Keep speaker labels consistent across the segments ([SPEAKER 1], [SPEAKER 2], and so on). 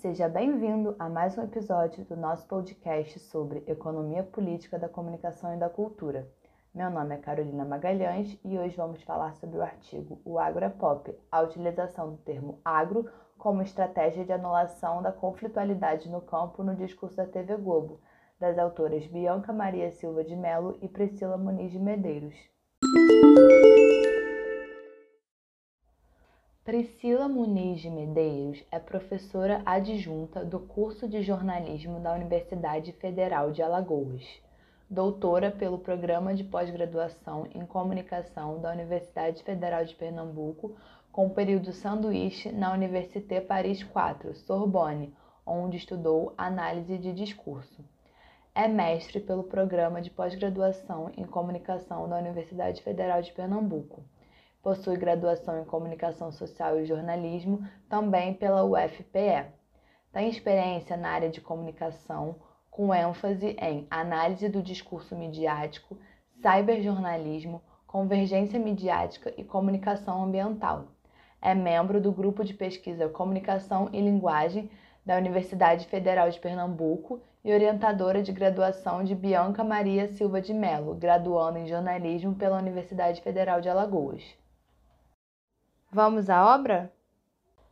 [SPEAKER 1] Seja bem-vindo a mais um episódio do nosso podcast sobre economia política da comunicação e da cultura. Meu nome é Carolina Magalhães e hoje vamos falar sobre o artigo O Agro é Pop, a utilização do termo agro como estratégia de anulação da conflitualidade no campo no discurso da TV Globo, das autoras Bianca Maria Silva de Melo e Priscila Muniz de Medeiros. Priscila Muniz de Medeiros é professora adjunta do curso de jornalismo da Universidade Federal de Alagoas, doutora pelo Programa de Pós-Graduação em Comunicação da Universidade Federal de Pernambuco, com período sanduíche na Université Paris IV, Sorbonne, onde estudou análise de discurso. É mestre pelo Programa de Pós-Graduação em Comunicação da Universidade Federal de Pernambuco Possui graduação em Comunicação Social e Jornalismo, também pela UFPE. Tem experiência na área de comunicação, com ênfase em análise do discurso midiático, cyberjornalismo, convergência midiática e comunicação ambiental. É membro do grupo de pesquisa Comunicação e Linguagem da Universidade Federal de Pernambuco e orientadora de graduação de Bianca Maria Silva de Mello, graduando em jornalismo pela Universidade Federal de Alagoas. Vamos à obra?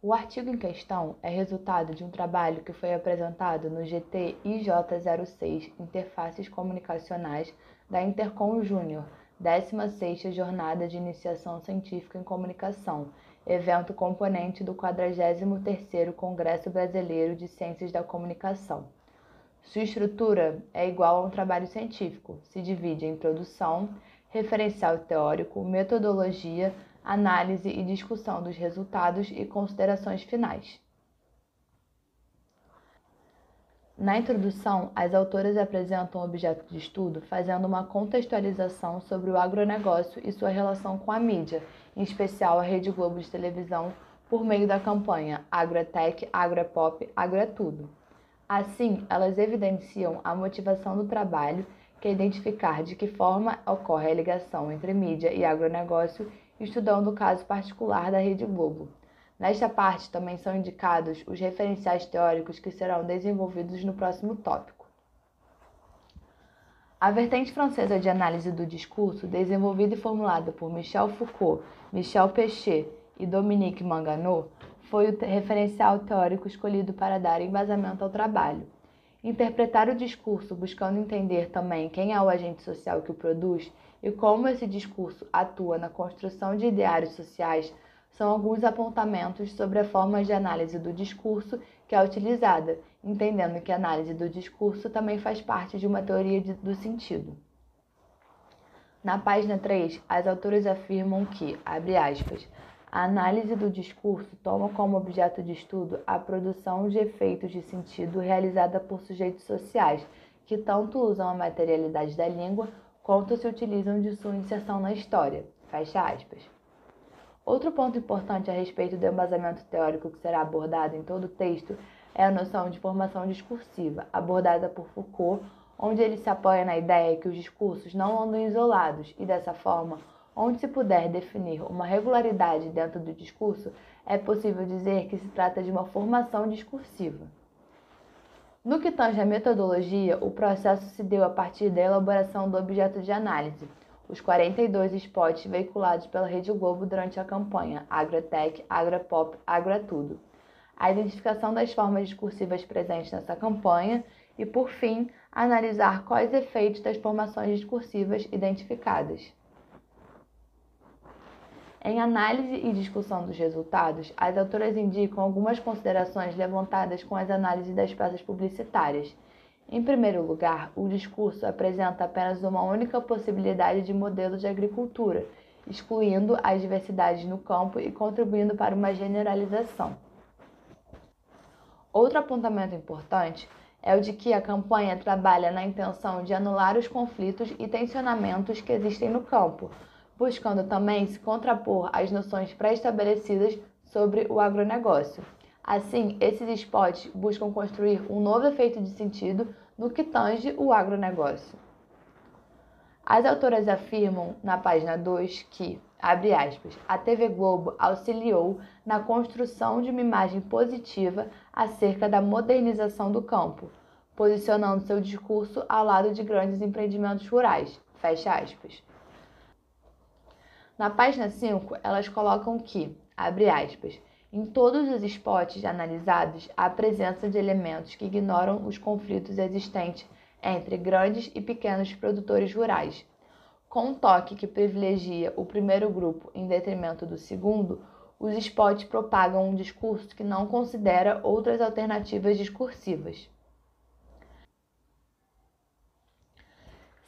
[SPEAKER 1] O artigo em questão é resultado de um trabalho que foi apresentado no GT IJ06 Interfaces Comunicacionais da Intercom Júnior, 16ª Jornada de Iniciação Científica em Comunicação, evento componente do 43º Congresso Brasileiro de Ciências da Comunicação. Sua estrutura é igual a um trabalho científico, se divide em introdução, referencial teórico, metodologia, análise e discussão dos resultados e considerações finais. Na introdução, as autoras apresentam o objeto de estudo fazendo uma contextualização sobre o agronegócio e sua relação com a mídia, em especial a Rede Globo de televisão, por meio da campanha Agrotech, Agropop, Agro é Tudo. Assim, elas evidenciam a motivação do trabalho, que é identificar de que forma ocorre a ligação entre mídia e agronegócio estudando o caso particular da Rede Globo. Nesta parte também são indicados os referenciais teóricos que serão desenvolvidos no próximo tópico. A vertente francesa de análise do discurso, desenvolvida e formulada por Michel Foucault, Michel Pechet e Dominique Manganot, foi o referencial teórico escolhido para dar embasamento ao trabalho. Interpretar o discurso buscando entender também quem é o agente social que o produz e como esse discurso atua na construção de ideários sociais são alguns apontamentos sobre a forma de análise do discurso que é utilizada, entendendo que a análise do discurso também faz parte de uma teoria de, do sentido. Na página 3, as autoras afirmam que, abre aspas, a análise do discurso toma como objeto de estudo a produção de efeitos de sentido realizada por sujeitos sociais que tanto usam a materialidade da língua quanto se utilizam de sua inserção na história. Fecha aspas. Outro ponto importante a respeito do embasamento teórico que será abordado em todo o texto é a noção de formação discursiva, abordada por Foucault, onde ele se apoia na ideia que os discursos não andam isolados e, dessa forma, onde se puder definir uma regularidade dentro do discurso, é possível dizer que se trata de uma formação discursiva. No que tange à metodologia, o processo se deu a partir da elaboração do objeto de análise, os 42 spots veiculados pela Rede Globo durante a campanha Agrotech, Agropop, Agrotudo, a identificação das formas discursivas presentes nessa campanha e, por fim, analisar quais efeitos das formações discursivas identificadas. Em análise e discussão dos resultados, as autoras indicam algumas considerações levantadas com as análises das peças publicitárias. Em primeiro lugar, o discurso apresenta apenas uma única possibilidade de modelo de agricultura, excluindo as diversidades no campo e contribuindo para uma generalização. Outro apontamento importante é o de que a campanha trabalha na intenção de anular os conflitos e tensionamentos que existem no campo buscando também se contrapor às noções pré-estabelecidas sobre o agronegócio. Assim, esses spots buscam construir um novo efeito de sentido no que tange o agronegócio. As autoras afirmam, na página 2, que, abre aspas, a TV Globo auxiliou na construção de uma imagem positiva acerca da modernização do campo, posicionando seu discurso ao lado de grandes empreendimentos rurais, fecha aspas. Na página 5, elas colocam que, abre aspas, em todos os spots analisados, há presença de elementos que ignoram os conflitos existentes entre grandes e pequenos produtores rurais. Com um toque que privilegia o primeiro grupo em detrimento do segundo, os spots propagam um discurso que não considera outras alternativas discursivas.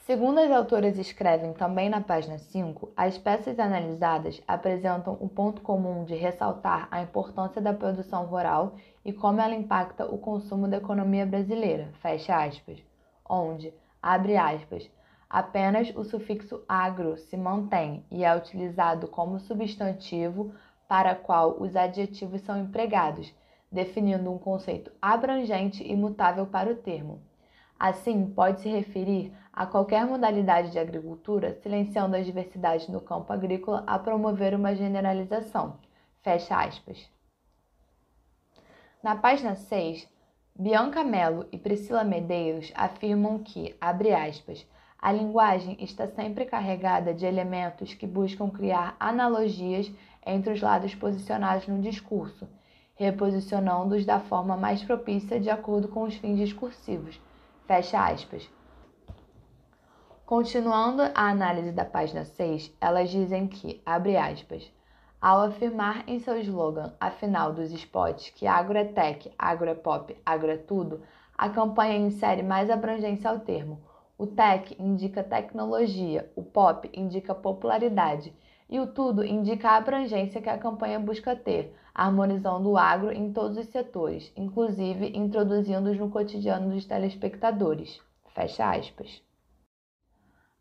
[SPEAKER 1] Segundo as autoras escrevem também na página 5, as peças analisadas apresentam o ponto comum de ressaltar a importância da produção rural e como ela impacta o consumo da economia brasileira, fecha aspas, onde, abre aspas, apenas o sufixo agro se mantém e é utilizado como substantivo para qual os adjetivos são empregados, definindo um conceito abrangente e mutável para o termo. Assim, pode se referir a qualquer modalidade de agricultura, silenciando as diversidades no campo agrícola a promover uma generalização. Fecha aspas. Na página 6, Bianca Mello e Priscila Medeiros afirmam que, abre aspas, a linguagem está sempre carregada de elementos que buscam criar analogias entre os lados posicionados no discurso, reposicionando-os da forma mais propícia de acordo com os fins discursivos Fecha aspas. Continuando a análise da página 6, elas dizem que, abre aspas, ao afirmar em seu slogan, afinal dos spots, que agro é tech, agro é pop, agro é tudo, a campanha insere mais abrangência ao termo. O tech indica tecnologia, o pop indica popularidade e o tudo indica a abrangência que a campanha busca ter, harmonizando o agro em todos os setores, inclusive introduzindo-os no cotidiano dos telespectadores. Fecha aspas.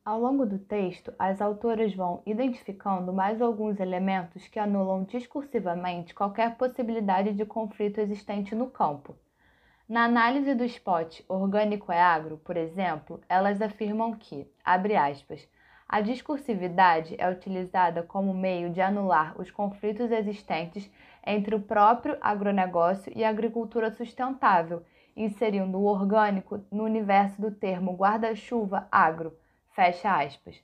[SPEAKER 1] Ao longo do texto, as autoras vão identificando mais alguns elementos que anulam discursivamente qualquer possibilidade de conflito existente no campo. Na análise do spot Orgânico é Agro, por exemplo, elas afirmam que, abre aspas, a discursividade é utilizada como meio de anular os conflitos existentes entre o próprio agronegócio e a agricultura sustentável, inserindo o orgânico no universo do termo guarda-chuva agro, fecha aspas.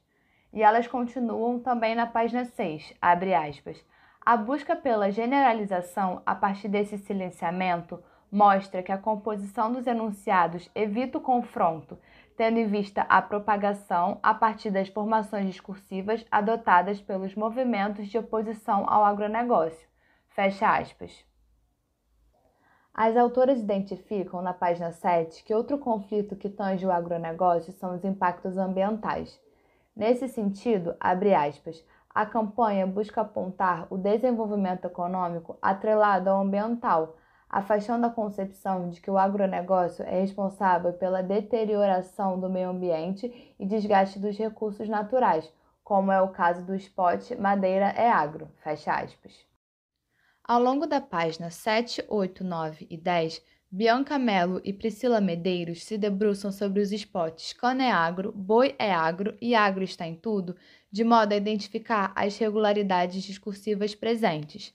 [SPEAKER 1] E elas continuam também na página 6, abre aspas. A busca pela generalização a partir desse silenciamento mostra que a composição dos enunciados evita o confronto tendo em vista a propagação a partir das formações discursivas adotadas pelos movimentos de oposição ao agronegócio. Fecha aspas. As autoras identificam na página 7 que outro conflito que tange o agronegócio são os impactos ambientais. Nesse sentido, abre aspas, a campanha busca apontar o desenvolvimento econômico atrelado ao ambiental, afastando a concepção de que o agronegócio é responsável pela deterioração do meio ambiente e desgaste dos recursos naturais, como é o caso do spot Madeira é Agro. Fecha aspas. Ao longo da página 7, 8, 9 e 10, Bianca Mello e Priscila Medeiros se debruçam sobre os spots Cana é Agro, Boi é Agro e Agro está em tudo, de modo a identificar as regularidades discursivas presentes.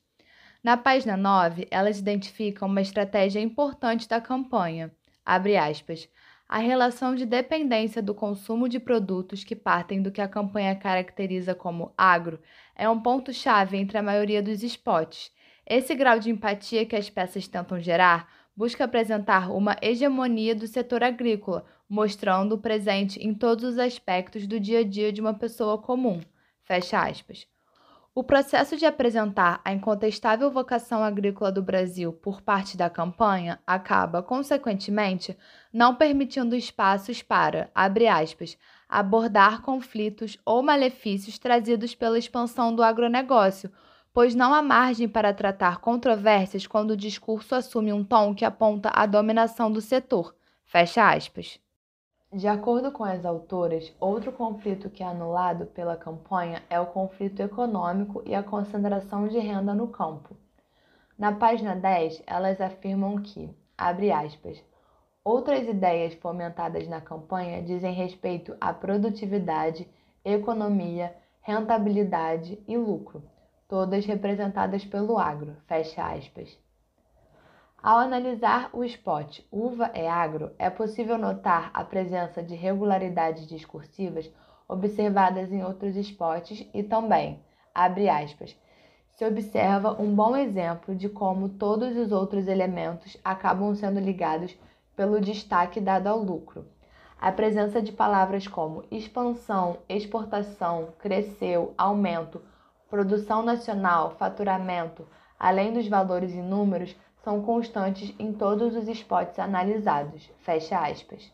[SPEAKER 1] Na página 9, elas identificam uma estratégia importante da campanha. Abre aspas. A relação de dependência do consumo de produtos que partem do que a campanha caracteriza como agro é um ponto-chave entre a maioria dos spots. Esse grau de empatia que as peças tentam gerar busca apresentar uma hegemonia do setor agrícola, mostrando o presente em todos os aspectos do dia a dia de uma pessoa comum. Fecha aspas. O processo de apresentar a incontestável vocação agrícola do Brasil por parte da campanha acaba, consequentemente, não permitindo espaços para, abre aspas, abordar conflitos ou malefícios trazidos pela expansão do agronegócio, pois não há margem para tratar controvérsias quando o discurso assume um tom que aponta a dominação do setor. Fecha aspas. De acordo com as autoras, outro conflito que é anulado pela campanha é o conflito econômico e a concentração de renda no campo. Na página 10, elas afirmam que, abre aspas, outras ideias fomentadas na campanha dizem respeito à produtividade, economia, rentabilidade e lucro, todas representadas pelo agro. Fecha aspas. Ao analisar o spot Uva é Agro, é possível notar a presença de regularidades discursivas observadas em outros spots e também, abre aspas, se observa um bom exemplo de como todos os outros elementos acabam sendo ligados pelo destaque dado ao lucro. A presença de palavras como expansão, exportação, cresceu, aumento, produção nacional, faturamento, além dos valores em números, são constantes em todos os spots analisados. Fecha aspas.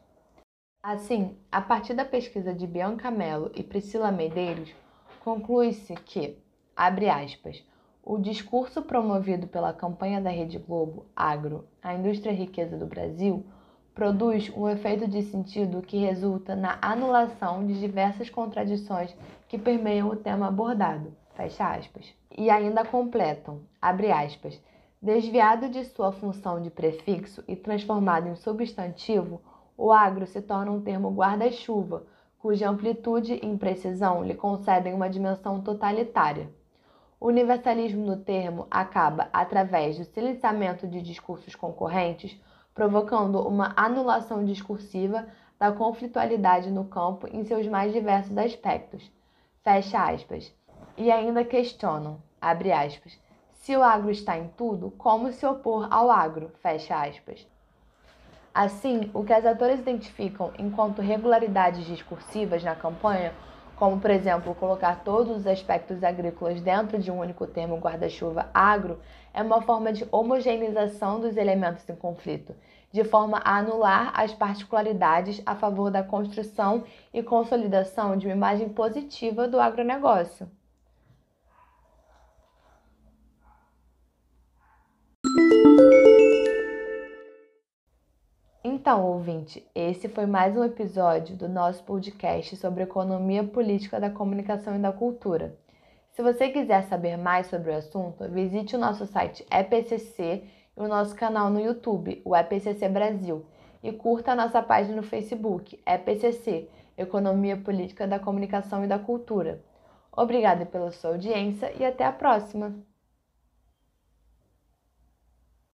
[SPEAKER 1] Assim, a partir da pesquisa de Bianca Mello e Priscila Medeiros, conclui-se que, abre aspas, o discurso promovido pela campanha da Rede Globo, Agro, a indústria riqueza do Brasil, produz um efeito de sentido que resulta na anulação de diversas contradições que permeiam o tema abordado. Fecha aspas. E ainda completam, abre aspas, Desviado de sua função de prefixo e transformado em substantivo, o agro se torna um termo guarda-chuva, cuja amplitude e imprecisão lhe concedem uma dimensão totalitária. O universalismo do termo acaba, através do silenciamento de discursos concorrentes, provocando uma anulação discursiva da conflitualidade no campo em seus mais diversos aspectos. Fecha aspas. E ainda questionam, abre aspas, se o agro está em tudo, como se opor ao agro? Fecha aspas. Assim, o que as autores identificam enquanto regularidades discursivas na campanha, como por exemplo colocar todos os aspectos agrícolas dentro de um único termo guarda-chuva agro, é uma forma de homogeneização dos elementos em conflito, de forma a anular as particularidades a favor da construção e consolidação de uma imagem positiva do agronegócio. Então, ouvinte, esse foi mais um episódio do nosso podcast sobre economia política da comunicação e da cultura. Se você quiser saber mais sobre o assunto, visite o nosso site EPCC e o nosso canal no YouTube, o EPCC Brasil, e curta a nossa página no Facebook, EPCC Economia Política da Comunicação e da Cultura. Obrigada pela sua audiência e até a próxima!